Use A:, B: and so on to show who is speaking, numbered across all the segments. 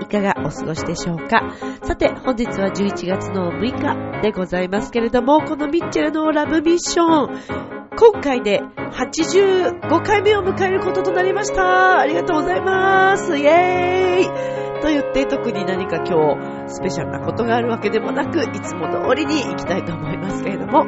A: いかがお過ごしでしょうか？さて、本日は11月の6日。でございますけれども、このミッチェルのラブミッション、今回で85回目を迎えることとなりました。ありがとうございます。イェーイと言って特に何か今日スペシャルなことがあるわけでもなく、いつも通りに行きたいと思いますけれども、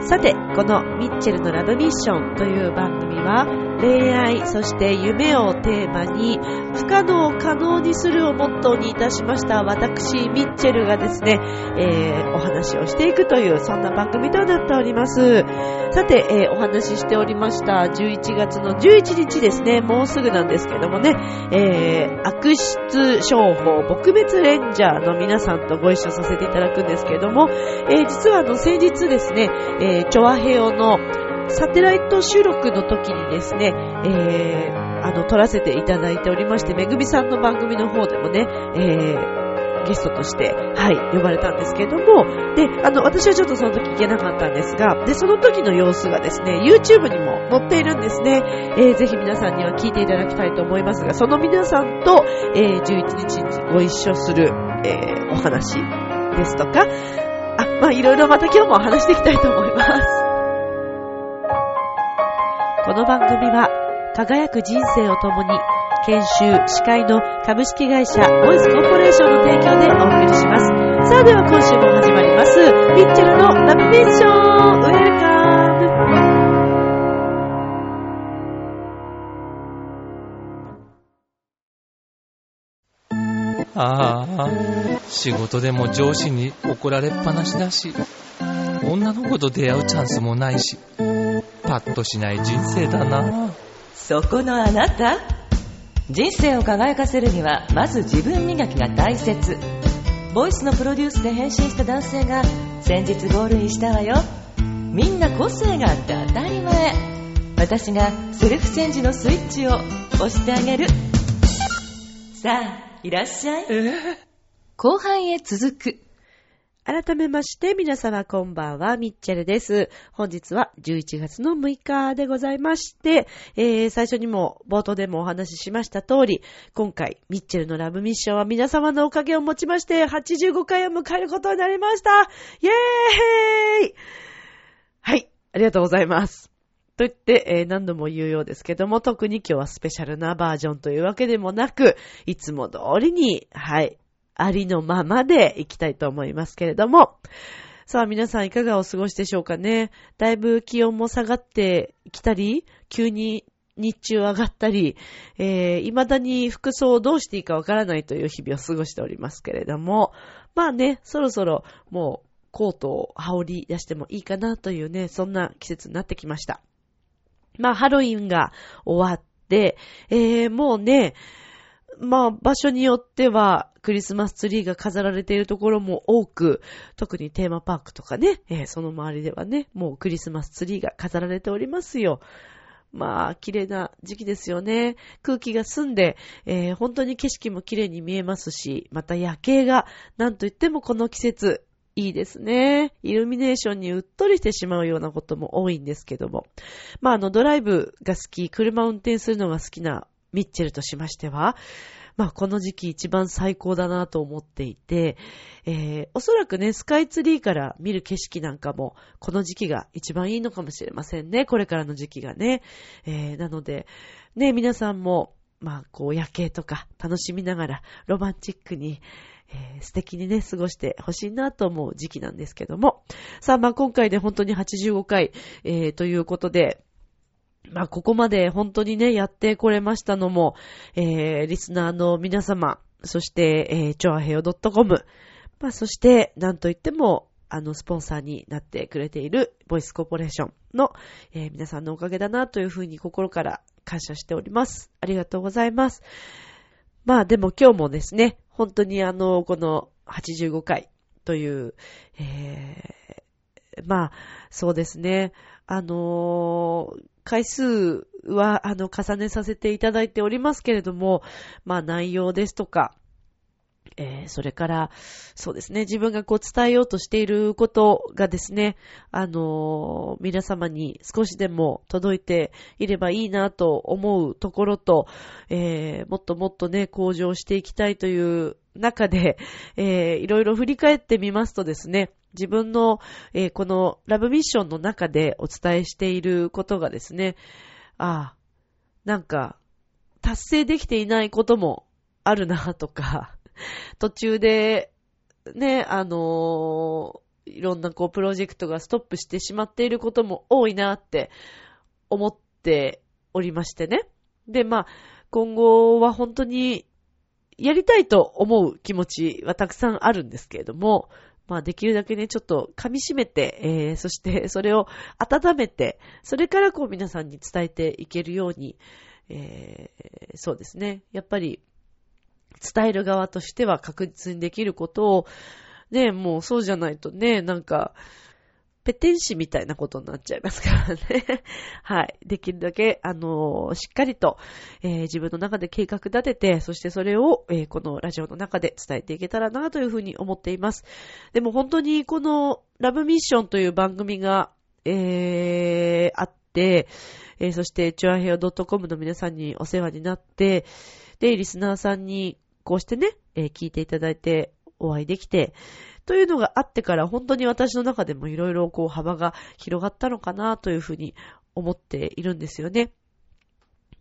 A: さて、このミッチェルのラブミッションという番組は、恋愛、そして夢をテーマに、不可能を可能にするをモットーにいたしました私、ミッチェルがですね、えー、話をしていくという、そんな番組となっております。さて、えー、お話ししておりました11月の11日ですね、もうすぐなんですけどもね、えー、悪質商法撲滅レンジャーの皆さんとご一緒させていただくんですけども、えー、実はあの先日ですね、え、チョアヘオのサテライト収録の時にですね、えー、あの、撮らせていただいておりまして、めぐみさんの番組の方でもね、えー、ゲストとして、はい、呼ばれたんですけれども、で、あの、私はちょっとその時行けなかったんですが、で、その時の様子がですね、YouTube にも載っているんですね。えー、ぜひ皆さんには聞いていただきたいと思いますが、その皆さんと、えー、11日にご一緒する、えー、お話ですとか、あ、まあ、いろいろまた今日も話していきたいと思います。この番組は、輝く人生を共に、研修、司会の株式会社ボイスコーポレーションの提供でお送りします。さあでは今週も始まります。ミッチェルのラブミッションウェルカム
B: ああ、仕事でも上司に怒られっぱなしだし、女の子と出会うチャンスもないし、パッとしない人生だな。
C: そこのあなた人生を輝かせるにはまず自分磨きが大切。ボイスのプロデュースで変身した男性が先日ゴールインしたわよ。みんな個性があって当たり前。私がセルフチェンジのスイッチを押してあげる。さあいらっしゃい。後半へ続く
A: 改めまして皆様こんばんは、ミッチェルです。本日は11月の6日でございまして、えー、最初にも冒頭でもお話ししました通り、今回ミッチェルのラブミッションは皆様のおかげをもちまして85回を迎えることになりましたイェーイはい、ありがとうございます。と言って、えー何度も言うようですけども、特に今日はスペシャルなバージョンというわけでもなく、いつも通りに、はい、ありのままでいきたいと思いますけれども。さあ皆さんいかがお過ごしでしょうかね。だいぶ気温も下がってきたり、急に日中上がったり、えー、未だに服装をどうしていいかわからないという日々を過ごしておりますけれども、まあね、そろそろもうコートを羽織り出してもいいかなというね、そんな季節になってきました。まあハロウィンが終わって、えー、もうね、まあ、場所によっては、クリスマスツリーが飾られているところも多く、特にテーマパークとかね、えーその周りではね、もうクリスマスツリーが飾られておりますよ。まあ、綺麗な時期ですよね。空気が澄んで、えー本当に景色も綺麗に見えますし、また夜景が、なんといってもこの季節、いいですね。イルミネーションにうっとりしてしまうようなことも多いんですけども。まあ、あの、ドライブが好き、車を運転するのが好きなミッチェルとしましては、まあ、この時期一番最高だなと思っていて、えー、おそらくね、スカイツリーから見る景色なんかも、この時期が一番いいのかもしれませんね。これからの時期がね。えー、なので、ね、皆さんも、まあ、こう、夜景とか楽しみながら、ロマンチックに、えー素敵にね、過ごしてほしいなと思う時期なんですけども。さあ、まあ今回で本当に85回、えーということで、まあここまで本当にね、やってこれましたのも、えーリスナーの皆様、そして、えー、ちょあへよ .com、まあそして、なんといっても、あの、スポンサーになってくれている、ボイスコーポレーションの、えー皆さんのおかげだなというふうに心から感謝しております。ありがとうございます。まあでも今日もですね、本当にあの、この85回という、えーまあ、そうですね。あのー回数は、あの、重ねさせていただいておりますけれども、まあ、内容ですとか、えー、それから、そうですね、自分がこう伝えようとしていることがですね、あのー、皆様に少しでも届いていればいいなと思うところと、えー、もっともっとね、向上していきたいという中で、えー、いろいろ振り返ってみますとですね、自分の、えー、このラブミッションの中でお伝えしていることがですね、ああ、なんか、達成できていないこともあるなとか、途中で、ね、あのー、いろんなこうプロジェクトがストップしてしまっていることも多いなって思っておりましてね。で、まあ、今後は本当にやりたいと思う気持ちはたくさんあるんですけれども、まあできるだけね、ちょっと噛み締めて、えー、そしてそれを温めて、それからこう皆さんに伝えていけるように、えー、そうですね。やっぱり伝える側としては確実にできることを、ね、もうそうじゃないとね、なんか、ペテン師みたいなことになっちゃいますからね。はい。できるだけ、あのー、しっかりと、えー、自分の中で計画立てて、そしてそれを、えー、このラジオの中で伝えていけたらなというふうに思っています。でも本当にこのラブミッションという番組が、えー、あって、えー、そして、チュアヘオ .com の皆さんにお世話になって、で、リスナーさんにこうしてね、えー、聞いていただいてお会いできて、というのがあってから本当に私の中でもいろいろこう幅が広がったのかなというふうに思っているんですよね。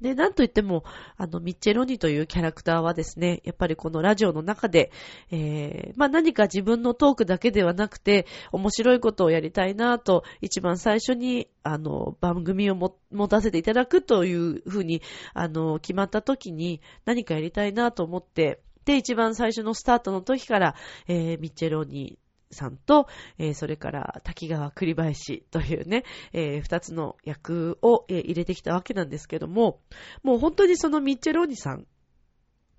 A: で、なんといっても、あの、ミッチェロニというキャラクターはですね、やっぱりこのラジオの中で、えー、まあ何か自分のトークだけではなくて、面白いことをやりたいなと、一番最初に、あの、番組をも持たせていただくというふうに、あの、決まった時に、何かやりたいなと思って、一番最初のスタートの時から、えー、ミッチェローニーさんと、えー、それから滝川栗林というね、えー、二つの役を、えー、入れてきたわけなんですけども、もう本当にそのミッチェローニさん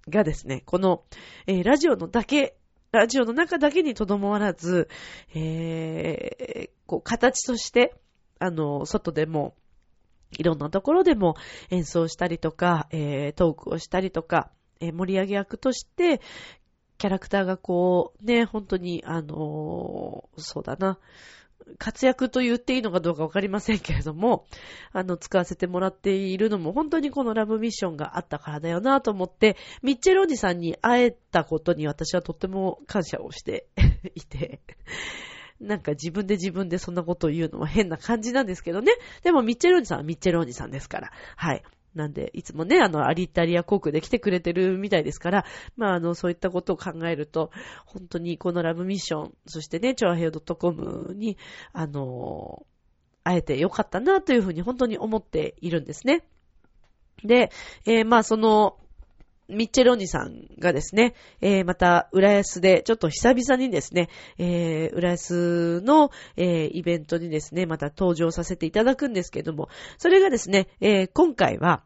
A: がですね、この、え、ラジオのだけ、ラジオの中だけにとどまらず、え、こう、形として、あの、外でも、いろんなところでも演奏したりとか、えー、トークをしたりとか、えー、盛り上げ役として、キャラクターがこう、ね、本当に、あのー、そうだな、活躍と言っていいのかどうかわかりませんけれども、あの、使わせてもらっているのも本当にこのラブミッションがあったからだよなと思って、ミッチェルおじさんに会えたことに私はとっても感謝をして いて、なんか自分で自分でそんなことを言うのは変な感じなんですけどね。でもミッチェルおじさんはミッチェルおじさんですから。はい。なんで、いつもね、あの、アリタリア航空で来てくれてるみたいですから、まあ、あの、そういったことを考えると、本当にこのラブミッション、そしてね、チョアヘド .com に、あの、会えてよかったなというふうに本当に思っているんですね。で、えー、まあ、その、ミッチェロニさんがですね、えー、また、浦安で、ちょっと久々にですね、えー、浦安の、えー、イベントにですね、また登場させていただくんですけども、それがですね、えー、今回は、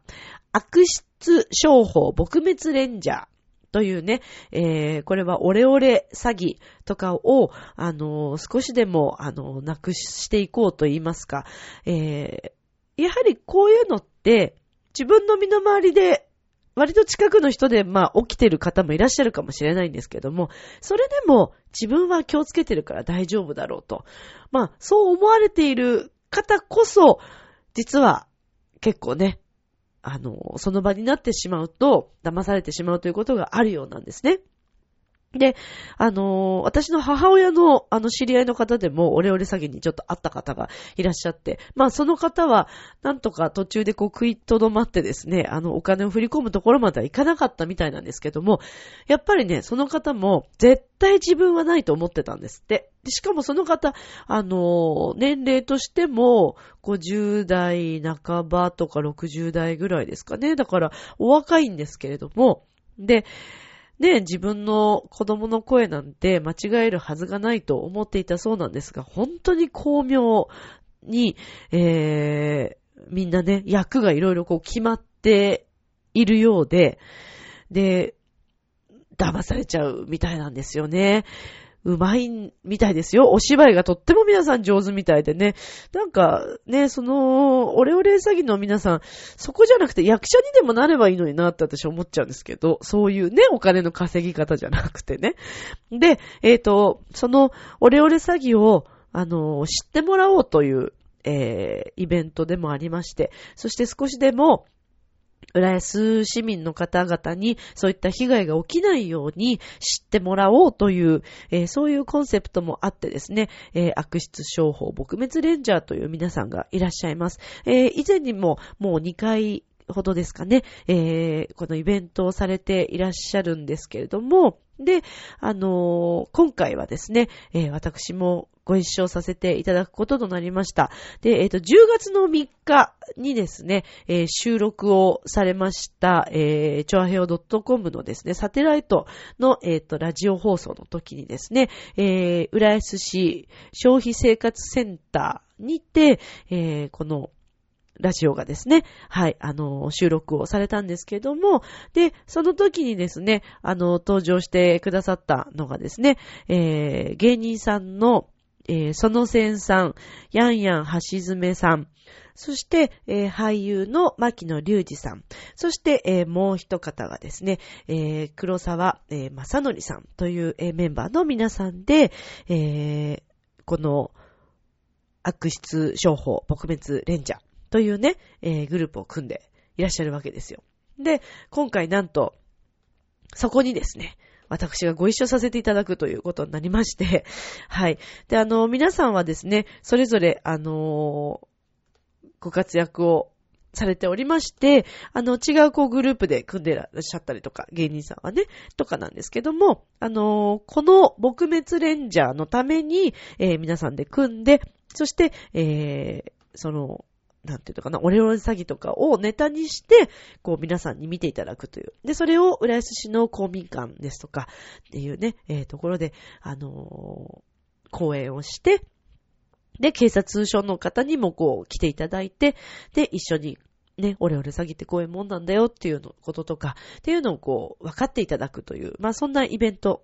A: 悪質商法撲滅レンジャー。というね、えー、これはオレオレ詐欺とかを、あのー、少しでも、あのー、なくしていこうと言いますか、えー、やはりこういうのって、自分の身の回りで割と近くの人で、まあ、起きてる方もいらっしゃるかもしれないんですけども、それでも自分は気をつけてるから大丈夫だろうと。まあ、そう思われている方こそ、実は結構ね、あの、その場になってしまうと、騙されてしまうということがあるようなんですね。で、あのー、私の母親の、あの、知り合いの方でも、オレオレ詐欺にちょっと会った方がいらっしゃって、まあ、その方は、なんとか途中でこう食いとどまってですね、あの、お金を振り込むところまではいかなかったみたいなんですけども、やっぱりね、その方も、絶対自分はないと思ってたんですって。でしかもその方、あのー、年齢としても、50代半ばとか60代ぐらいですかね。だから、お若いんですけれども、で、ね、自分の子供の声なんて間違えるはずがないと思っていたそうなんですが、本当に巧妙に、えー、みんなね、役がいろいろこう決まっているようで、で、騙されちゃうみたいなんですよね。うまいみたいですよ。お芝居がとっても皆さん上手みたいでね。なんか、ね、その、オレオレ詐欺の皆さん、そこじゃなくて役者にでもなればいいのになって私思っちゃうんですけど、そういうね、お金の稼ぎ方じゃなくてね。で、えっ、ー、と、その、オレオレ詐欺を、あの、知ってもらおうという、えー、イベントでもありまして、そして少しでも、浦安市民の方々にそういった被害が起きないように知ってもらおうという、えー、そういうコンセプトもあってですね、えー、悪質商法撲滅レンジャーという皆さんがいらっしゃいます。えー、以前にももう2回ほどですかね、え、このイベントをされていらっしゃるんですけれども、で、あの、今回はですね、え、私もご一緒させていただくこととなりました。で、えっ、ー、と、10月の3日にですね、えー、収録をされました、えー、チョアヘオ .com のですね、サテライトの、えっ、ー、と、ラジオ放送の時にですね、えー、浦安市消費生活センターにて、えー、このラジオがですね、はい、あの、収録をされたんですけども、で、その時にですね、あの、登場してくださったのがですね、えー、芸人さんの、えー、そのせんさん、やんやんはしずめさん、そして、えー、俳優の牧野隆二さん、そして、えー、もう一方がですね、えー、黒沢、えー、正則さん。という、えー、メンバーの皆さんで、えー、この悪質商法撲滅レンジャー、というね、えー、グループを組んでいらっしゃるわけですよ。で、今回なんと、そこにですね、私がご一緒させていただくということになりまして、はい。で、あの、皆さんはですね、それぞれ、あの、ご活躍をされておりまして、あの、違うこうグループで組んでらっしゃったりとか、芸人さんはね、とかなんですけども、あの、この撲滅レンジャーのために、えー、皆さんで組んで、そして、えー、その、なんていうのかな、オレオレ詐欺とかをネタにして、こう皆さんに見ていただくという。で、それを浦安市の公民館ですとかっていうね、えー、ところで、あのー、講演をして、で、警察署の方にもこう来ていただいて、で、一緒にね、オレオレ詐欺ってこういうもんなんだよっていうのこととか、っていうのをこう、分かっていただくという、まあそんなイベント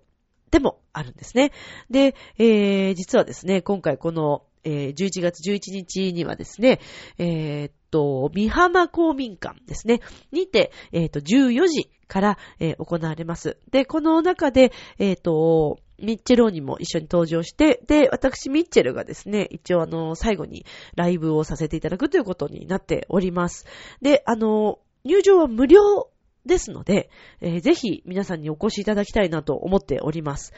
A: でもあるんですね。で、えー、実はですね、今回この、えー、11月11日にはですね、えー、っと、三浜公民館ですね、にて、えー、っと、14時から、えー、行われます。で、この中で、えっと、ミッチェローにも一緒に登場して、で、私、ミッチェルがですね、一応あの、最後にライブをさせていただくということになっております。で、あの、入場は無料ですので、えー、ぜひ皆さんにお越しいただきたいなと思っております。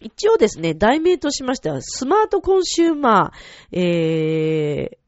A: 一応ですね、題名としましては、スマートコンシューマー、えー、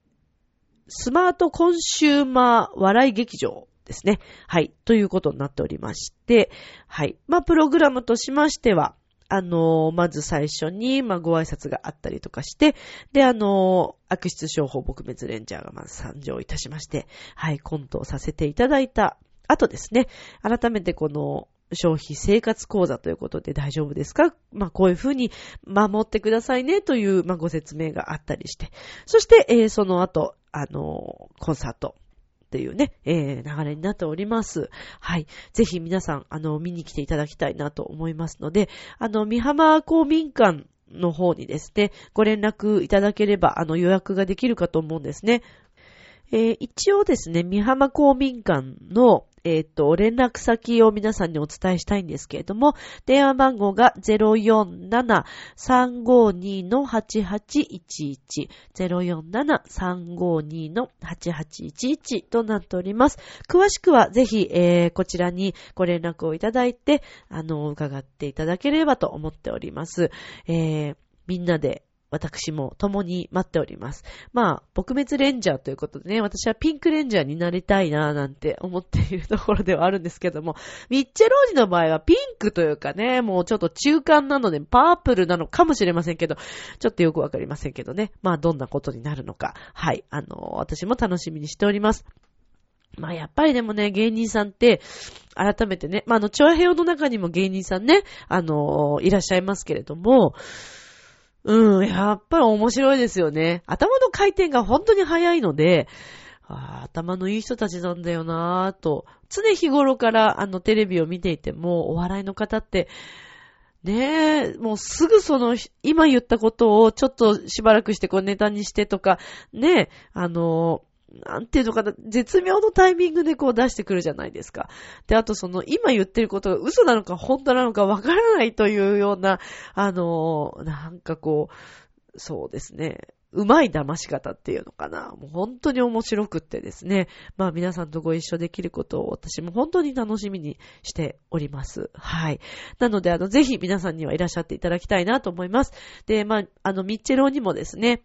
A: スマートコンシューマー笑い劇場ですね。はい。ということになっておりまして、はい。まあ、プログラムとしましては、あのー、まず最初に、まあ、ご挨拶があったりとかして、で、あのー、悪質商法撲滅レンジャーがまず参上いたしまして、はい、コントをさせていただいた後ですね、改めてこの、消費生活講座ということで大丈夫ですか？まあ、こういうふうに守ってくださいねという、まあ、ご説明があったりして。そして、えー、その後、あのー、コンサート。っていうね、えー、流れになっております。はい。ぜひ皆さん、あの、見に来ていただきたいなと思いますので、あの、三浜公民館の方にですね、ご連絡いただければ、あの、予約ができるかと思うんですね。えー、一応ですね、三浜公民館の、えっ、ー、と、連絡先を皆さんにお伝えしたいんですけれども、電話番号が047-352-8811、047-352-8811となっております。詳しくはぜひ、えー、こちらにご連絡をいただいて、あの、伺っていただければと思っております。えー、みんなで私も共に待っております。まあ、撲滅レンジャーということでね、私はピンクレンジャーになりたいなぁなんて思っているところではあるんですけども、ミッチェローニの場合はピンクというかね、もうちょっと中間なのでパープルなのかもしれませんけど、ちょっとよくわかりませんけどね。まあ、どんなことになるのか。はい。あの、私も楽しみにしております。まあやっぱりでもね、芸人さんって、改めてね、まああの、チョアヘオの中にも芸人さんね、あのいらっしゃいますけれども、うん、やっぱり面白いですよね。頭の回転が本当に早いので、頭のいい人たちなんだよなぁと、常日頃からあのテレビを見ていても、お笑いの方って、ねえ、もうすぐその、今言ったことをちょっとしばらくしてこうネタにしてとか、ねえ、あの、なんていうのかな、絶妙のタイミングでこう出してくるじゃないですか。で、あとその、今言ってることが嘘なのか本当なのかわからないというような、あの、なんかこう、そうですね。うまい騙し方っていうのかな。もう本当に面白くってですね。まあ皆さんとご一緒できることを私も本当に楽しみにしております。はい。なので、あの、ぜひ皆さんにはいらっしゃっていただきたいなと思います。で、まあ、あの、ミッチェローにもですね、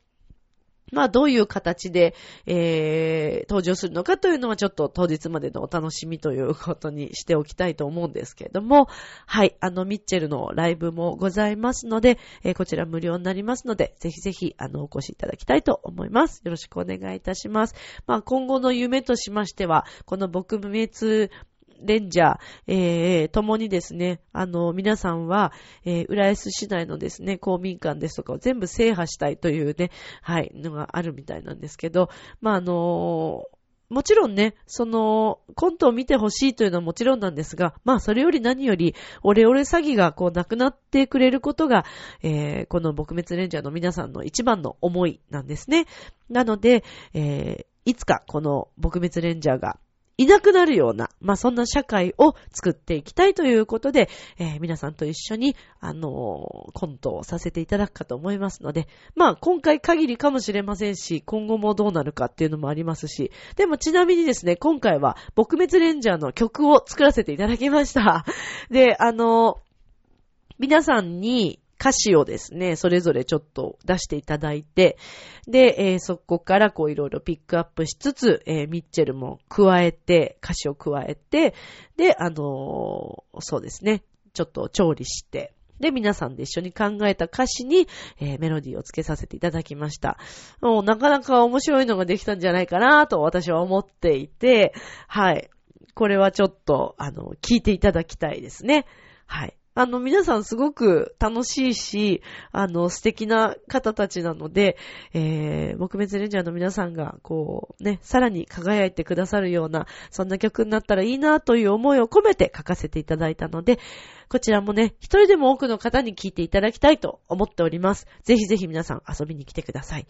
A: まあ、どういう形で、えー、登場するのかというのはちょっと当日までのお楽しみということにしておきたいと思うんですけれども、はい、あの、ミッチェルのライブもございますので、えー、こちら無料になりますので、ぜひぜひ、あの、お越しいただきたいと思います。よろしくお願いいたします。まあ、今後の夢としましては、この撲滅レンジャー、えー、ともにですね、あの、皆さんは、えー、浦安市内のですね、公民館ですとかを全部制覇したいというね、はい、のがあるみたいなんですけど、まあ、あのーもちろんね、その、コントを見てほしいというのはもちろんなんですが、まあそれより何より、オレオレ詐欺がこうなくなってくれることが、えー、この撲滅レンジャーの皆さんの一番の思いなんですね。なので、えー、いつかこの撲滅レンジャーがいなくなるような、まあ、そんな社会を作っていきたいということで、えー、皆さんと一緒に、あのー、コントをさせていただくかと思いますので、まあ、今回限りかもしれませんし、今後もどうなるかっていうのもありますし、でもちなみにですね、今回は、撲滅レンジャーの曲を作らせていただきました。で、あのー、皆さんに、歌詞をですね、それぞれちょっと出していただいて、で、えー、そこからこういろいろピックアップしつつ、えー、ミッチェルも加えて、歌詞を加えて、で、あのー、そうですね、ちょっと調理して、で、皆さんで一緒に考えた歌詞に、えー、メロディーをつけさせていただきました。もうなかなか面白いのができたんじゃないかなと私は思っていて、はい。これはちょっと、あの、聞いていただきたいですね。はい。あの、皆さんすごく楽しいし、あの、素敵な方たちなので、えー、木滅レンジャーの皆さんが、こう、ね、さらに輝いてくださるような、そんな曲になったらいいなという思いを込めて書かせていただいたので、こちらもね、一人でも多くの方に聴いていただきたいと思っております。ぜひぜひ皆さん遊びに来てください。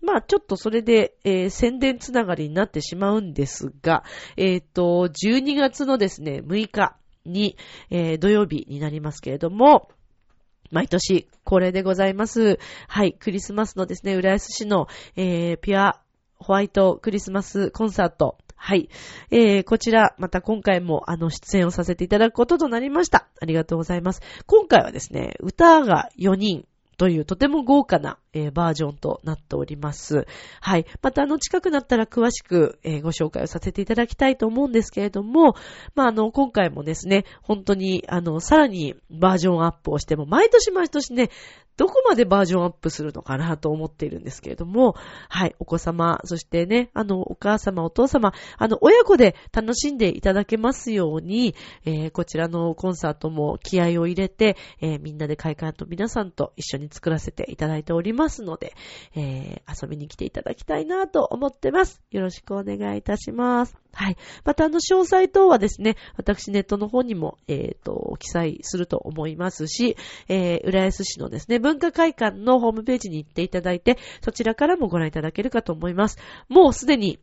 A: まあ、ちょっとそれで、えー、宣伝つながりになってしまうんですが、えっ、ー、と、12月のですね、6日、に、えー、土曜日になりますけれども、毎年恒例でございます。はい、クリスマスのですね、浦安市の、えー、ピュアホワイトクリスマスコンサート。はい。えー、こちら、また今回もあの出演をさせていただくこととなりました。ありがとうございます。今回はですね、歌が4人、というとても豪華な、えー、バージョンとなっております。はい。またあの近くなったら詳しく、えー、ご紹介をさせていただきたいと思うんですけれども、まああの今回もですね、本当にあのさらにバージョンアップをしても毎年毎年ね、どこまでバージョンアップするのかなと思っているんですけれども、はい、お子様、そしてね、あの、お母様、お父様、あの、親子で楽しんでいただけますように、えー、こちらのコンサートも気合を入れて、え、みんなで会館と皆さんと一緒に作らせていただいておりますので、えー、遊びに来ていただきたいなと思ってます。よろしくお願いいたします。はい。また、あの、詳細等はですね、私ネットの方にも、えっ、ー、と、記載すると思いますし、えー、浦安市のですね、文化会館のホームページに行っていただいて、そちらからもご覧いただけるかと思います。もうすでに、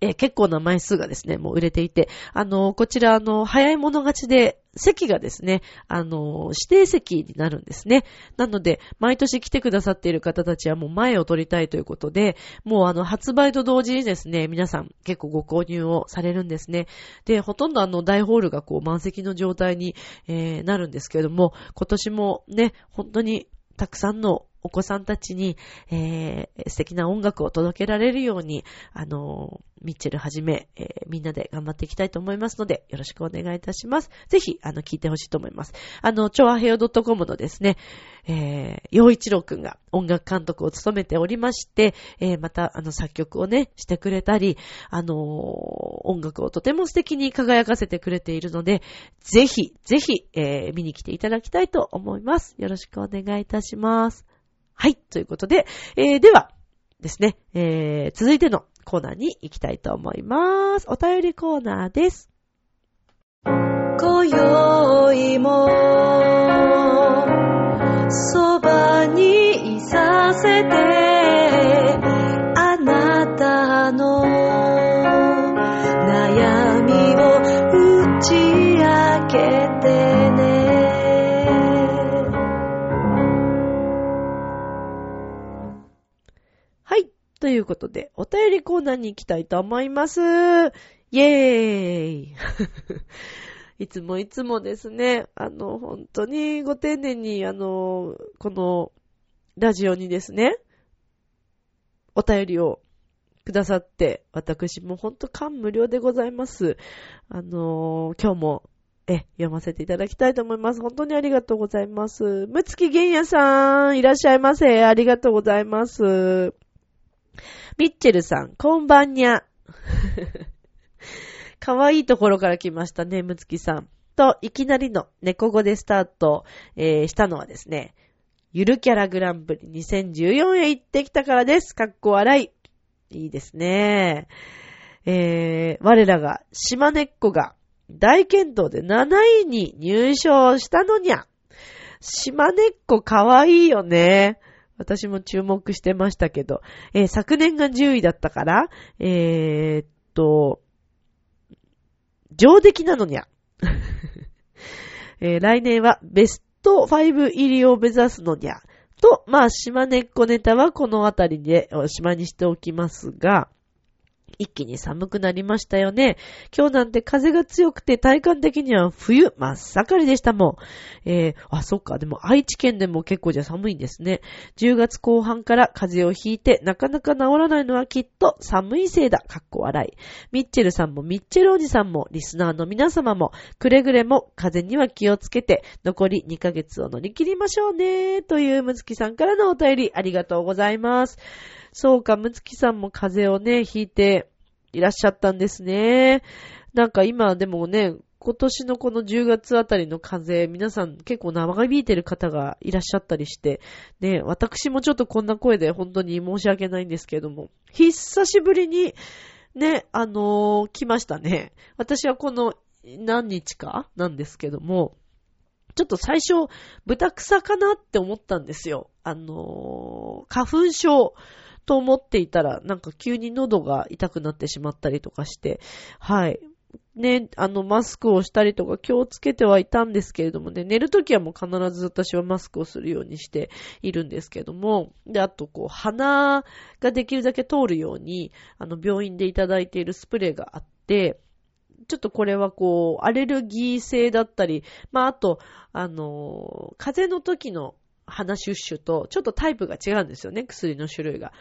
A: え、結構な枚数がですね、もう売れていて、あの、こちら、あの、早い者勝ちで、席がですね、あの、指定席になるんですね。なので、毎年来てくださっている方たちはもう前を取りたいということで、もうあの、発売と同時にですね、皆さん結構ご購入をされるんですね。で、ほとんどあの、大ホールがこう、満席の状態に、えー、なるんですけれども、今年もね、本当にたくさんのお子さんたちに、えー、素敵な音楽を届けられるように、あのミッチェルはじめ、えー、みんなで頑張っていきたいと思いますので、よろしくお願いいたします。ぜひ、あの、聞いてほしいと思います。あの、超アヘオ .com のですね、えー、洋一郎くんが音楽監督を務めておりまして、えー、また、あの、作曲をね、してくれたり、あのー、音楽をとても素敵に輝かせてくれているので、ぜひ、ぜひ、えー、見に来ていただきたいと思います。よろしくお願いいたします。はい、ということで、えー、では、ですね、えー、続いてのコーナーに行きたいと思います。お便りコーナーです。今宵も、そばにいさせ
C: て、あなたの悩みを打ち明けて、
A: ということで、お便りコーナーに行きたいと思います。イェーイ いつもいつもですね、あの、本当にご丁寧に、あの、この、ラジオにですね、お便りをくださって、私も本当感無量でございます。あの、今日も、え、読ませていただきたいと思います。本当にありがとうございます。むつきげんやさん、いらっしゃいませ。ありがとうございます。ミッチェルさん、こんばんにゃ。かわいいところから来ましたね、むつきさん。と、いきなりの猫語でスタート、えーしたのはですね、ゆるキャラグランプリ2014へ行ってきたからです。かっこ笑い。いいですね。えー、我らが、島根っこが大健闘で7位に入賞したのにゃ。島根っこかわいいよね。私も注目してましたけど、えー昨年が10位だったから、えーっと、上出来なのにゃ。えー来年はベスト5入りを目指すのにゃ。と、まあ、島根っこネタはこのあたりで島にしておきますが、一気に寒くなりましたよね。今日なんて風が強くて体感的には冬真っ盛りでしたもん。えー、あ、そっか。でも愛知県でも結構じゃ寒いんですね。10月後半から風邪をひいてなかなか治らないのはきっと寒いせいだ。かっこ笑い。ミッチェルさんもミッチェルおじさんもリスナーの皆様もくれぐれも風邪には気をつけて残り2ヶ月を乗り切りましょうね。というむつきさんからのお便りありがとうございます。そうか、むつきさんも風邪をね、ひいていらっしゃったんですね。なんか今でもね、今年のこの10月あたりの風、皆さん結構長引いてる方がいらっしゃったりして、ね、私もちょっとこんな声で本当に申し訳ないんですけれども、久しぶりに、ね、あのー来ましたね。私はこの何日かなんですけども、ちょっと最初、豚草かなって思ったんですよ。あのー花粉症と思っていたら、なんか急に喉が痛くなってしまったりとかして、はい。ね、あの、マスクをしたりとか気をつけてはいたんですけれどもね、寝るときはもう必ず私はマスクをするようにしているんですけども、で、あとこう、鼻ができるだけ通るように、あの、病院でいただいているスプレーがあって、ちょっとこれはこう、アレルギー性だったり、まあ、あと、あの、風邪の時の鼻シュッシュと、ちょっとタイプが違うんですよね、薬の種類が。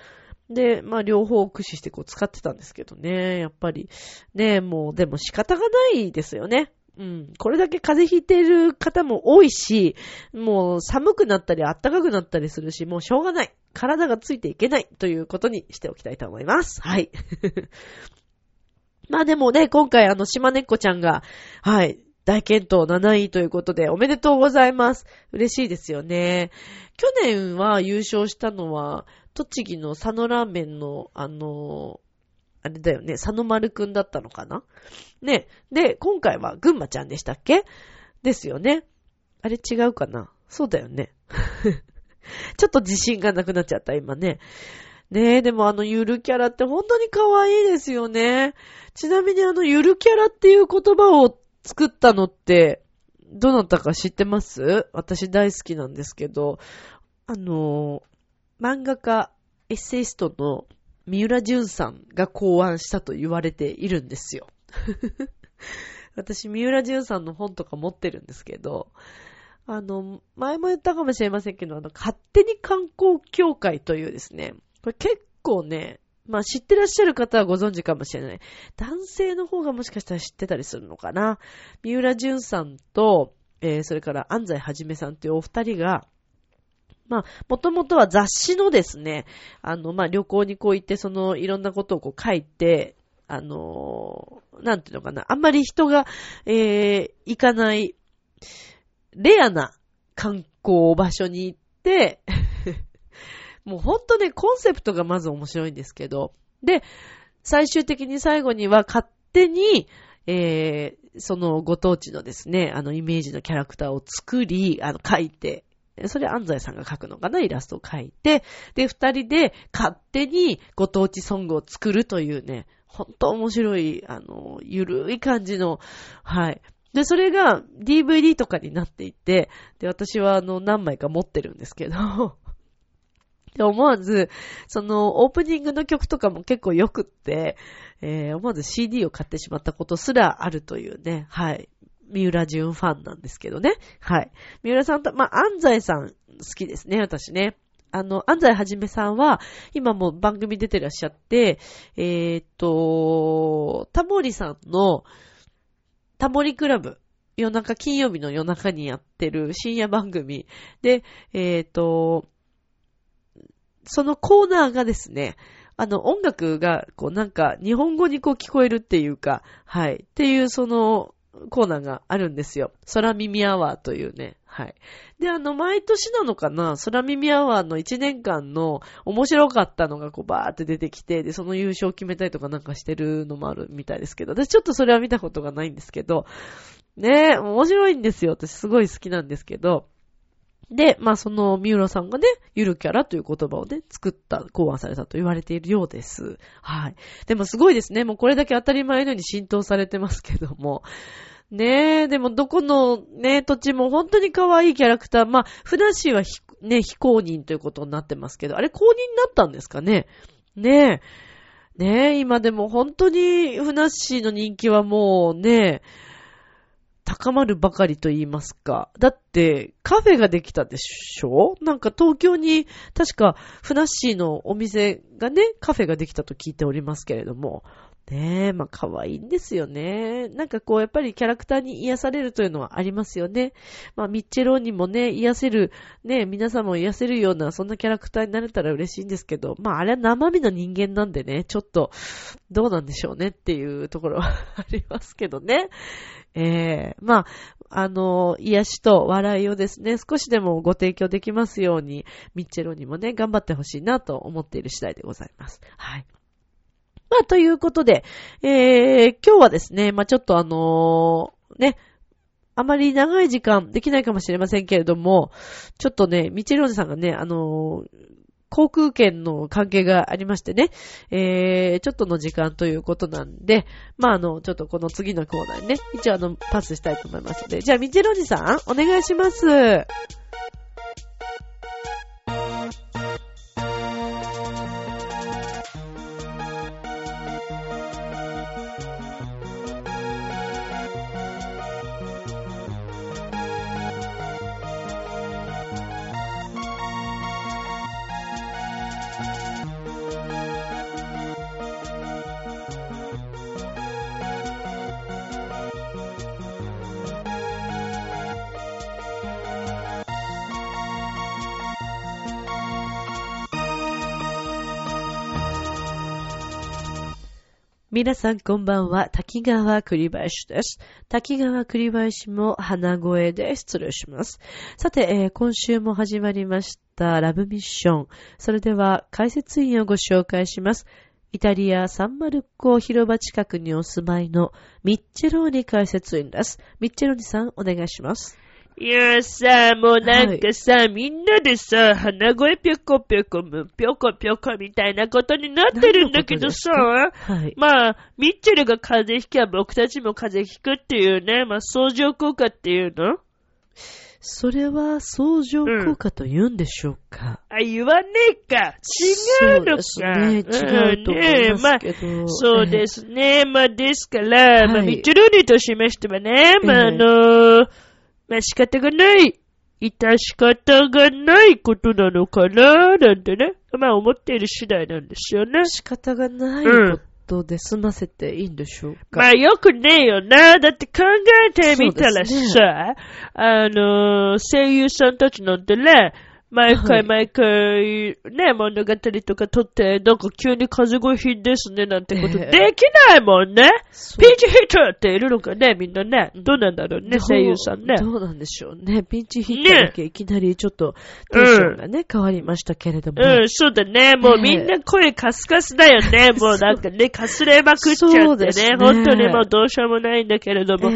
A: で、まあ、両方を駆使してこう使ってたんですけどね、やっぱり。ね、もう、でも仕方がないですよね。うん。これだけ風邪ひいてる方も多いし、もう寒くなったり暖かくなったりするし、もうしょうがない。体がついていけないということにしておきたいと思います。はい。まあでもね、今回あの、島根っこちゃんが、はい、大健闘7位ということで、おめでとうございます。嬉しいですよね。去年は優勝したのは、栃木の佐野ラーメンの、あのあれだよね、佐野丸くんだったのかな？ね。で、今回は群馬ちゃんでしたっけ？ですよね。あれ違うかな？そうだよね。ちょっと自信がなくなっちゃった、今ね。ねえ、でもあのゆるキャラって本当に可愛いですよね。ちなみにあのゆるキャラっていう言葉を作ったのって、どなたか知ってます？私大好きなんですけど、あの、漫画家、エッセイストの三浦淳さんが考案したと言われているんですよ。私、三浦淳さんの本とか持ってるんですけど、あの、前も言ったかもしれませんけど、あの、勝手に観光協会というですね、これ結構ね、まあ知ってらっしゃる方はご存知かもしれない。男性の方がもしかしたら知ってたりするのかな。三浦淳さんと、えー、それから安西はじめさんというお二人が、まあ、もともとは雑誌のですね、あの、まあ、旅行にこう行って、その、いろんなことをこう書いて、あのーなんていうのかな、あんまり人が、えー、行かない、レアな観光場所に行って、もうほんとね、コンセプトがまず面白いんですけど、で、最終的に最後には勝手に、えー、そのご当地のですね、あのイメージのキャラクターを作り、あの書いて、それ安西さんが描くのかな、イラストを描いて、で、二人で勝手にご当地ソングを作るというね、ほんと面白い、あの、ゆるい感じの、はい。で、それが DVD とかになっていて、で、私はあの、何枚か持ってるんですけど、で、思わず、その、オープニングの曲とかも結構良くって、えー、思わず CD を買ってしまったことすらあるというね、はい。三浦淳ファンなんですけどね。はい。三浦さんと、まあ、安西さん好きですね、私ね。あの、安西はじめさんは、今も番組出てらっしゃって、えー、っと、タモリさんの、タモリクラブ、夜中、金曜日の夜中にやってる深夜番組で、えー、っと、そのコーナーがですね、あの、音楽が、こう、なんか、日本語にこう聞こえるっていうか、はい、っていうその、コーナーがあるんですよ。空耳アワーというね。はい。で、あの、毎年なのかな？空耳アワーの1年間の面白かったのがこうバーって出てきて、で、その優勝を決めたりとかなんかしてるのもあるみたいですけど、私ちょっとそれは見たことがないんですけど、ね面白いんですよ。私すごい好きなんですけど、で、まあその三浦さんがね、ゆるキャラという言葉をね、作った、考案されたと言われているようです。はい。でもすごいですね。もうこれだけ当たり前のように浸透されてますけども。ねえ、でもどこのね、土地も本当に可愛いキャラクター。まあ、ふなしーは、ね、非公認ということになってますけど、あれ公認になったんですかね？ねえ。ねえ、今でも本当にふなっしーの人気はもうね、高まるばかりと言いますか。だって、カフェができたでしょ？なんか東京に、確か、ふなっしーのお店がね、カフェができたと聞いておりますけれども。ねえ、まあ可愛いんですよね。なんかこう、やっぱりキャラクターに癒されるというのはありますよね。まあミッチェローにもね、癒せる、ね、皆さんも癒せるような、そんなキャラクターになれたら嬉しいんですけど、まああれは生身の人間なんでね、ちょっと、どうなんでしょうねっていうところは ありますけどね。ええー、まあ、あの、癒しと笑いをですね、少しでもご提供できますように、ミッチェロにもね、頑張ってほしいなと思っている次第でございます。はい。まあ、ということで、えー、今日はですね、まあ、ちょっとあのー、ね、あまり長い時間できないかもしれませんけれども、ちょっとね、ミチェローネさんがね、あのー、航空券の関係がありましてね、えー、ちょっとの時間ということなんで、まあ、あの、ちょっとこの次のコーナーにね、一応あの、パスしたいと思いますので、じゃあ、みちろじさん、お願いします。皆さんこんばんは、滝川栗林です。滝川栗林も鼻声で失礼します。さて、えー、今週も始まりましたラブミッション。それでは解説員をご紹介します。イタリア・サンマルコ広場近くにお住まいのミッチェローニ解説員です。ミッチェローニさん、お願いします。
D: いやさ、もうなんかさ、はい、みんなでさ、鼻声ぴょこぴょこむ、ぴょこぴょこみたいなことになってるんだけどさ、はい、まあ、ミッチェルが風邪ひきゃ僕たちも風邪ひくっていうね、まあ、相乗効果っていうの？
A: それは相乗効果と言うんでしょうか、
D: うん、あ、言わねえか。違うのか。
A: そうですね。違うと思いますけど。
D: うんね、まあ、そうですね。まあ、ですから、はい、まあ、ミッチェルーニとしましてはね、まあ、あのーまあ仕方がない。致し方がないことなのかな？なんてね。まあ思っている次第なんですよね。
A: 仕方がないことで済ませていいんでしょうか、
D: うん、まあよくねえよな。だって考えてみたらさ、ね、あのー、声優さんたちなんてね、毎回毎回、ね、物語とか撮って、なんか急に風邪ひですね、なんてことできないもんね。ピンチヒッターっているのかね、みんなね。どうなんだろうね、声優さんね。
A: どうなんでしょうね。ピンチヒッターだけいきなりちょっとテンションがね、変わりましたけれども。
D: うん、そうだね。もうみんな声カスカスだよね。もうなんかね、かすれまくっちゃってね。本当にもうどうしようもないんだけれども。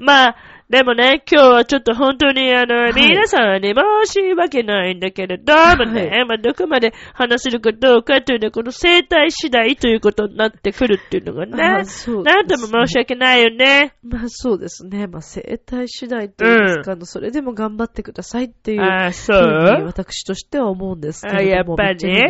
D: まあ、でもね、今日はちょっと本当にあの、
A: い。
D: 皆さんに申し訳ないんだけれどもね、
A: は
D: まあ、どこまで話せるかどうかというのは、この生態次第ということになってくるっていうのがね、なんとも申し訳ないよね。
A: まあそうですね。まあ生態次第というんですか、あのそれでも頑張ってくださいっていう
D: そ
A: ふう私としては思うんですけれども、
D: あやっ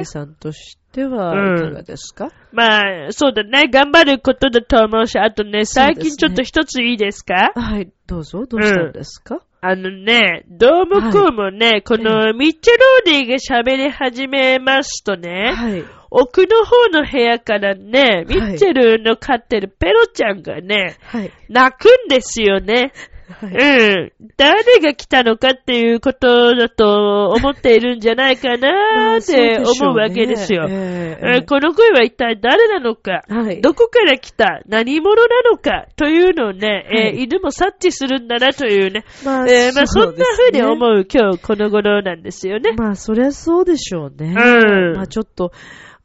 A: さんとしては
D: うん
A: いかがですか、
D: まあ、そうだね。頑張ることだと思うし、あとね、最近ちょっと一ついいですか？
A: はい、どうぞ。どうしたんですか、
D: あのね、どうもこうもね、このミッチェローディが喋り始めますとね、
A: はい。
D: 奥の方の部屋からね、ミッチェルの飼ってるペロちゃんがね、
A: はい。
D: 泣くんですよね。
A: はい。
D: うん。誰が来たのかっていうことだと思っているんじゃないかなーって思うわけですよ。この声は一体誰なのか、
A: はい。
D: どこから来た、何者なのかというのをね、えー
A: はい
D: 犬も察知するんだなというね、
A: ま
D: えーまあそんな風に思
A: う
D: う今日この頃なんですよね。
A: まあ、そりゃそうでしょうね。
D: うん
A: まあ、ちょっと、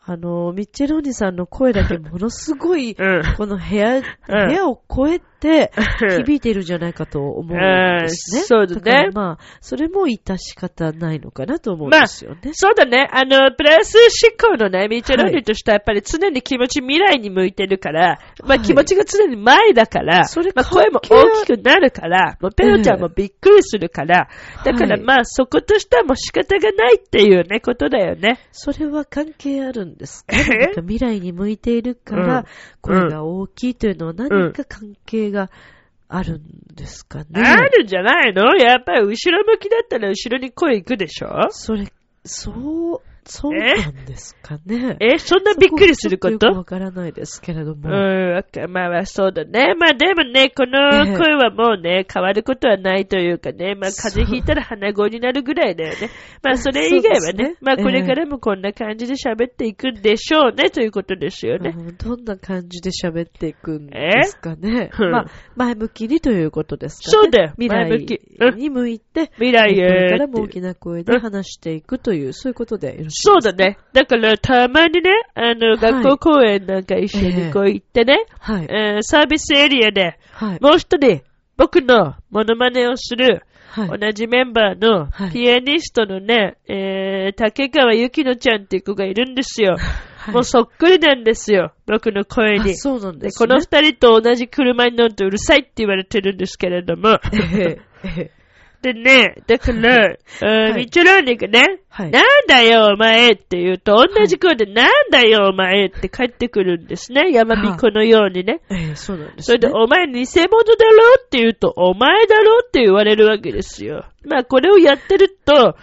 A: あの、ミッチェローニさんの声だけものすごい、
D: うん。
A: この部屋、
D: うん
A: 部屋を超えて響いているんじゃないかと思うんですね。
D: うんそうだね
A: からまあ、それも致し方ないのかなと思うんですよね。
D: そうだね。あの、プラス思考のね、ミッチェローニとしてはやっぱり常に気持ち未来に向いてるから、まあ
A: はい
D: 気持ちが常に前だから、
A: それ
D: まあ声も大きくなるから、もうペロちゃんもびっくりするから、だから
A: はい
D: まあそことしてはもう仕方がないっていうね、ことだよね。
A: それは関係あるんですか？未来に向いているから
D: うん、
A: 声が大きいというのは何か関係があるんですかね？
D: あるんじゃないの？やっぱり後ろ向きだったら後ろに声行くでしょ？
A: それ、そう、そうなんですかね。
D: え、そんなびっくりすること？
A: わからないですけれども。
D: うん、まあまあそうだね。まあでもね、この
A: ええ
D: 声はもうね、変わることはないというかね、まあ風邪ひいたら鼻声になるぐらいだよね。まあ それ以外はね、
A: ね
D: まあこれからもこんな感じで喋っていくんでしょうね、ということですよね。
A: うんどんな感じで喋っていくんですかね。
D: え？
A: まあ、前向きにということですかね。
D: そうだよ
A: 未来
D: 前向きうん
A: に向いて、
D: 未来へ
A: これからも大きな声で話していくという、そういうことでよろしいですか
D: そうだ。ね。だからたまにね、あの、学校公演なんか一緒にこう行ってね、
A: はい。
D: えーサービスエリアで、
A: はい。
D: もう一人、僕のモノマネをする、
A: はい。
D: 同じメンバーの
A: はい
D: ピアニストのね、えー、竹川ゆきのちゃんっていう子がいるんですよ。
A: はい
D: もうそっくりなんですよ。僕の声に
A: あ。そうなんで
D: です
A: ね。
D: この二人と同じ車に乗るとうるさいって言われてるんですけれども。
A: ええええ
D: でね、だから、
A: はい
D: ミッチェローニがね、
A: はい
D: なんだよお前って言うと、同じ声でなんだよお前って帰ってくるんですね。山彦のようにね。
A: ええそうなんです、ね。
D: それで、お前偽物だろって言うと、お前だろって言われるわけですよ。まあ、これをやってると、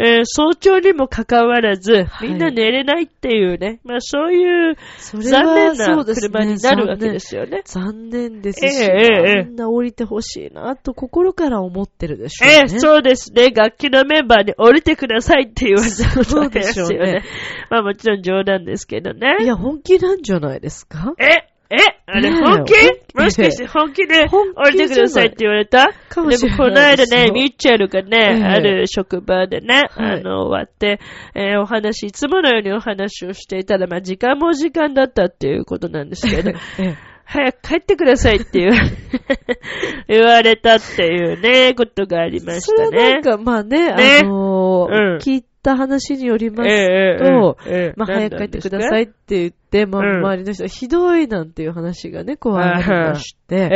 D: えー早朝にもかかわらず、
A: はい
D: みんな寝れないっていうね、まあそういう残念な車になるわけですよね。
A: 残念ですし、
D: ええええ
A: みんな降りてほしいなと心から思ってるでしょう
D: え
A: ね。
D: えそうですね。楽器のメンバーに降りてくださいって言われたことで
A: すしょうね
D: ね。まあもちろん冗談ですけどね。
A: いや、本気なんじゃないですか？
D: ええ？あれ本気？もしかして本気で降りてくださいって言われた？
A: かもしれ
D: でもこの間ね、ミッチェルがね、
A: ええ。
D: ある職場でね、
A: はい。
D: あの、終わって、えーお話、いつものようにお話をしていたら、まあ時間も時間だったっていうことなんですけど、
A: ええ。
D: 早く帰ってくださいって言わ 言われたっていうね、ことがありました
A: それはな
D: ね
A: ん。か、まあね、
D: ね。
A: あのー
D: うん。
A: 聞いた話によりますと、まあ、早く帰ってくださいって言って、まあ、
D: うん
A: 周りの人がひどいなんていう話がね、こうありまし
D: え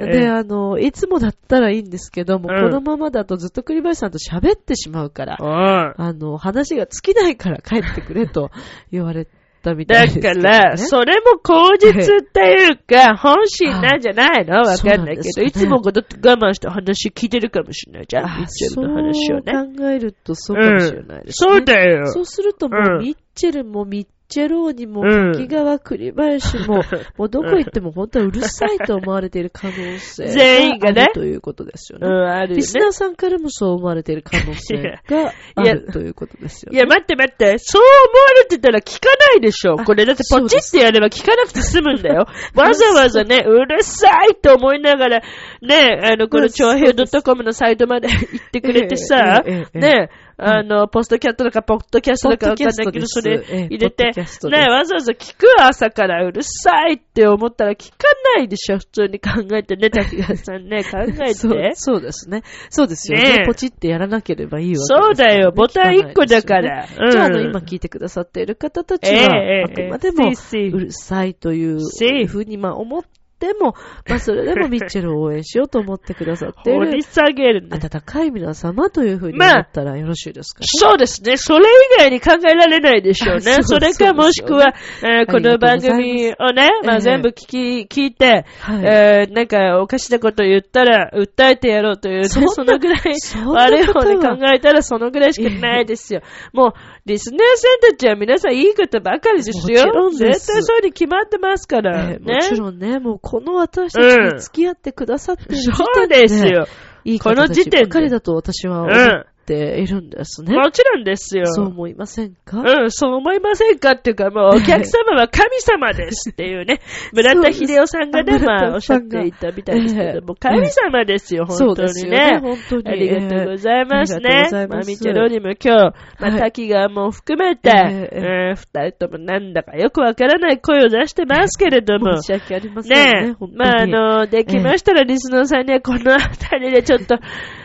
D: え
A: て、で、
D: え
A: あの、いつもだったらいいんですけども、
D: うん。
A: このままだとずっと栗林さんと喋ってしまうから、
D: うん。
A: あの、話が尽きないから帰ってくれと言われたみた
D: だ
A: いですけど、ね。
D: から、それも口実っていうか、本心なんじゃないの？わかんないけど、
A: ね
D: いつも我慢して話聞いてるかもしれないじゃん。ミッ
A: あ
D: チェルの話をね。
A: そう考えるとそうかもしれないですね。
D: そうだよ。
A: そうするともう、
D: うん
A: ミッチェルもミッチェローニも、
D: うん
A: 滝川栗林も、もうどこ行っても本当はうるさいと思われている可能性
D: 全員がね
A: ということですよね。
D: うん、あるよね
A: リ。スナーさんからもそう思われている可能性があるということですよ
D: いや、
A: ね。
D: 待って待って。そう思われてたら聞かないでしょ。これだってポチってやれば聞かなくて済むんだよ。わざわざね、うるさいと思いながら、ね、あの、この長平 .com のサイトまで行ってくれてさ、ね、あの、ポストキャットとかポッドキャストとかわかんないけど、それ入れて。ね、わざわざ聞く朝からうるさいって思ったら聞かないでしょ、普通に考えてね、滝川さんね、考えて。
A: そうそうですね。そうですよね。ポチってやらなければいいわけです
D: そうだよ、ボタン1個だから。うん。
A: じゃあ、あの、今聞いてくださっている方たちは、
D: ええ
A: あくまでも、
D: う
A: るさいというふうに、まあ、思っても、まあ、それでもミッチェルを応援しようと思ってくださっている
D: 掘り、下げるね。
A: 温かい皆様というふうに
D: まあ
A: 思ったらよろしいですか、
D: そうですね。それ以外に考えられないでしょうね。
A: そ
D: れかもしくは、えーこの番組をね、ま
A: ええ
D: あ全部聞き、聞いて、
A: はい
D: えーなんかおかしなこと言ったら、訴えてやろうというね、
A: そ
D: そのぐらい 悪い方に考えたらそのぐらいしかないですよ。もう、リスナーさんたちは皆さんいいことばかりですよ。
A: もちろんです
D: 絶対そうに決まってますから。
A: ええ
D: ね。
A: もちろんね、もうこの私たちに付き合ってくださっている時
D: そう
A: 点
D: ですよ。
A: いい
D: この
A: 方ただと私は思っているんですね。
D: もちろんですよ。
A: そう思いませんか？
D: うん、そう思いませんかっていうか、もうお客様は神様ですっていうね、村田秀夫さんがね、まあおっしゃっていたみたいですけ
A: ええ。
D: ども、神様ですよ、本当に
A: ですよね。
D: ね。
A: 本当に。
D: ありがとうございます
A: ええ。ありがとうござ
D: ね。
A: いま
D: あ、ミチェロにも今日、まあ、
A: はい。
D: 滝川も含めて、
A: ええ。
D: えー二人ともなんだかよくわからない声を出してますけれども、
A: 申し訳ありませんね。
D: ねまあ、あの、できましたら、リスナーさんにはこのあたりでちょっと、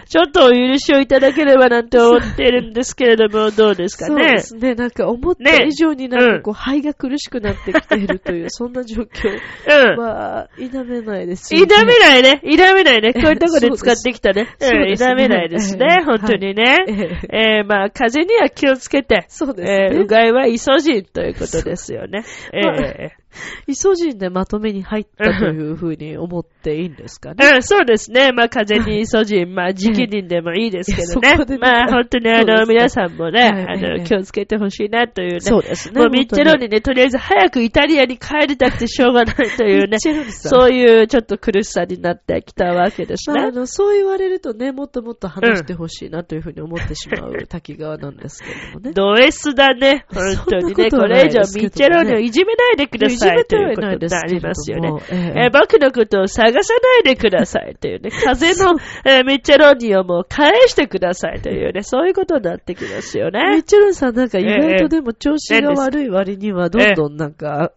D: ちょっとお許しをいただければなんて思っているんですけれども、どうですか
A: そう
D: ね
A: で。すね。なんか思った以上になんかこう、肺が苦しくなってきているという、そんな状況
D: うん。
A: は、否めないです
D: 否
A: よね。
D: めないね。否めないね。こういうとこで使ってきたね。
A: そうです
D: うん。否めないですね
A: え。え
D: 本当にね。
A: ええ
D: えー、まあ、風邪には気をつけて。
A: そうですね
D: えー、うがいはイソジンということですよね。え
A: まあ
D: え
A: イソジンでまとめに入ったというふうに思っていいんですかね？
D: うん、そうですね。まあ、風邪にイソジン、まあ、直人でもいいですけどね。
A: ね
D: まあ、本当にあの、皆さんもね、
A: はい
D: あ
A: ええ
D: の、気をつけてほしいなというね。
A: そうですね。
D: もうミッチェロ
A: 本
D: にね、とりあえず早くイタリアに帰りたくてしょうがないというね そういうちょっと苦しさになってきたわけです
A: 当にまあ、あ
D: ね。
A: の、そう言われるとね、もっともっと話してほしいなというふうに思ってしまう 滝川なんですけれどもね。
D: ド S だね。本当にね。
A: こ
D: れ以上ミッチェロニをいじめないでくださいということ
A: いじめてはない
D: にな
A: ですけれども
D: りますよね。
A: ええ
D: えー僕のことを探さないでくださいというね。風の、えーミッチェロニをもう返してくださいというね。そういうことになってきますよ
A: ミ
D: ね
A: ッ。チェルさんなんか意外
D: ええ
A: とでも調子が悪い割にはどんどんなんか、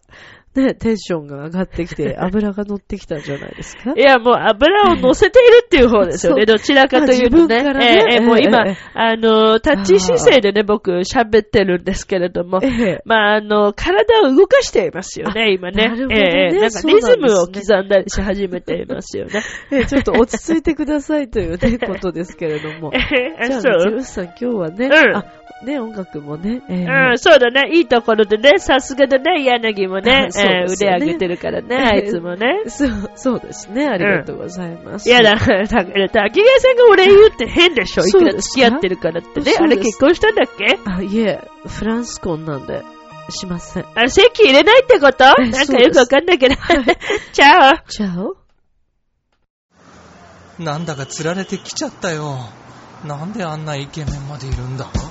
A: ね、テンションが上がってきて 油が乗ってきたんじゃないですか？
D: いや、もう油を乗せているっていう方ですよね。どちらかというとね。
A: ね
D: えーえーもう今、
A: ええ
D: あの、タッチ姿勢でね、僕喋ってるんですけれども、
A: ええ
D: まあ、あの、体を動かしていますよね、今ね。
A: なるほどね
D: ええなんかリズムを刻んだりし始めていますよね。
A: え えちょっと落ち着いてくださいというね、ことですけれども
D: え。え
A: じゃあ、
D: そう
A: ミッチェルさん今日はね、
D: うん
A: あ、ね、音楽もね、ええ
D: うん、そうだね。いいところでね、さすがだね、柳もね、
A: ね
D: 腕上げてるからね、あいつもね。
A: そう、そうですね。ありがとうございます。
D: いやだ、だから、滝川さんが俺言うって変でしょ？いくら付き合ってるからってね。あれ結婚したんだっけ？
A: あ、いえ、フランス婚なんで、しません。
D: あれ、席入れないってこと？
A: え
D: なんかよくわかんないけど。チャオ
A: じゃあ
B: なんだか釣られてきちゃったよ。なんであんなイケメンまでいるんだ？
C: あ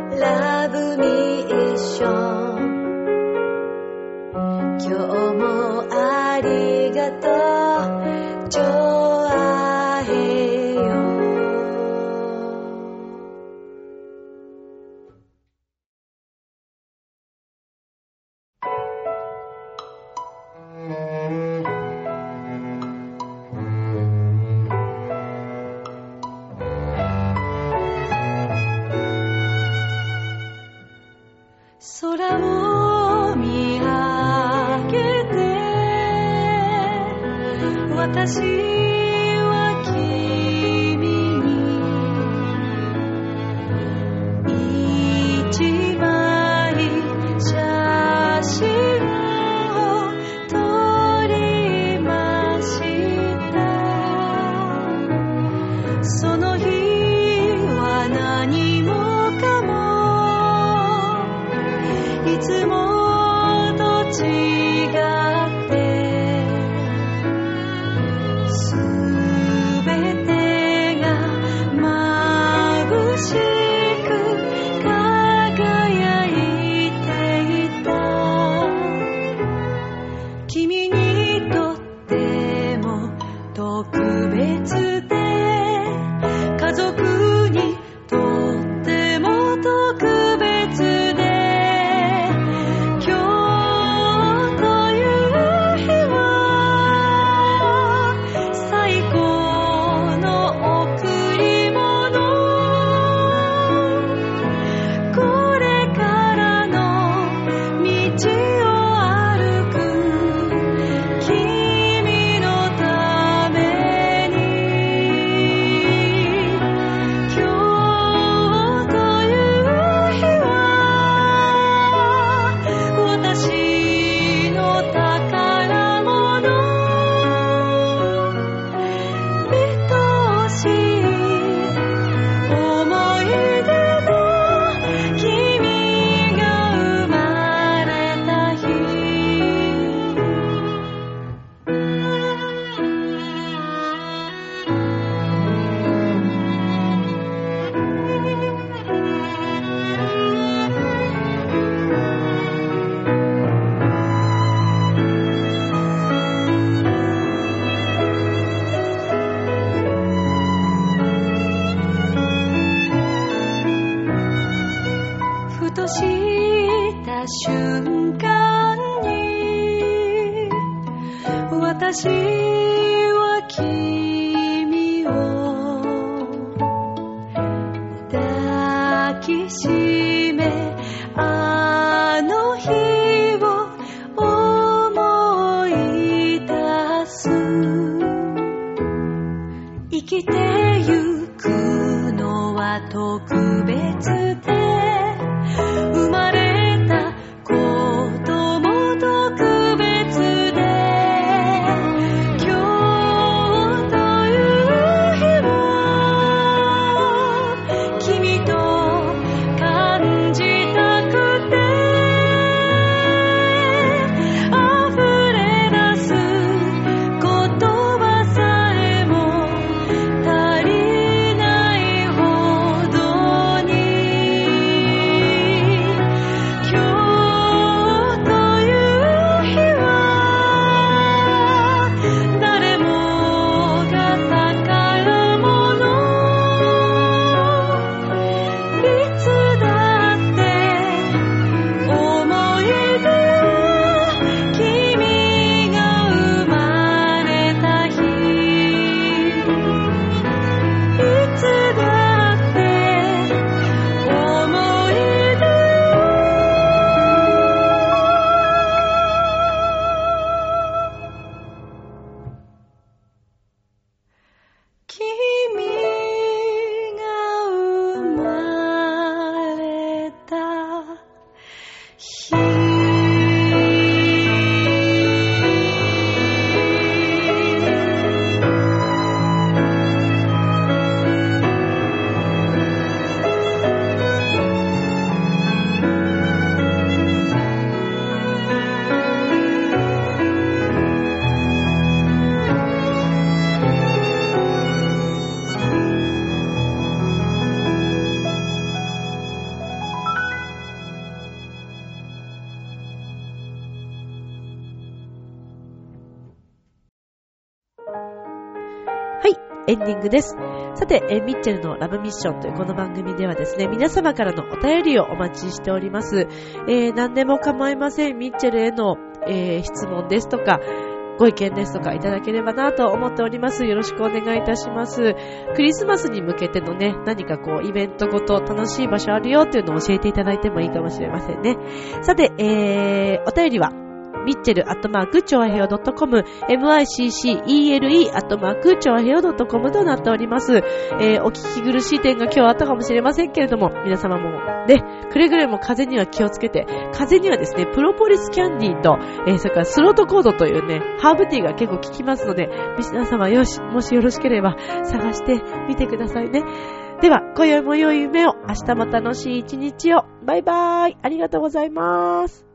E: ラブミーション。今日もありがとう。
A: エンディングです。さて、えミッチェルのラブミッションというこの番組ではですね、皆様からのお便りをお待ちしております。えー何でも構いません。ミッチェルへの、えー質問ですとか、ご意見ですとかいただければなと思っております。よろしくお願いいたします。クリスマスに向けてのね、何かこう、イベントごと楽しい場所あるよっていうのを教えていただいてもいいかもしれませんね。さて、えー、お便りは、ミッチェルアットマーク、チョアヘヨ .com、miccele アットマーク、チョアヘヨ .com となっております。えー、お聞き苦しい点が今日あったかもしれませんけれども、皆様も、ね、くれぐれも風には気をつけて、風にはですね、プロポリスキャンディーと、えー、それからスロートコードというね、ハーブティーが結構効きますので、皆様よし、もしよろしければ探してみてくださいね。では、今宵も良い夢を、明日も楽しい一日を。バイバーイ。ありがとうございます。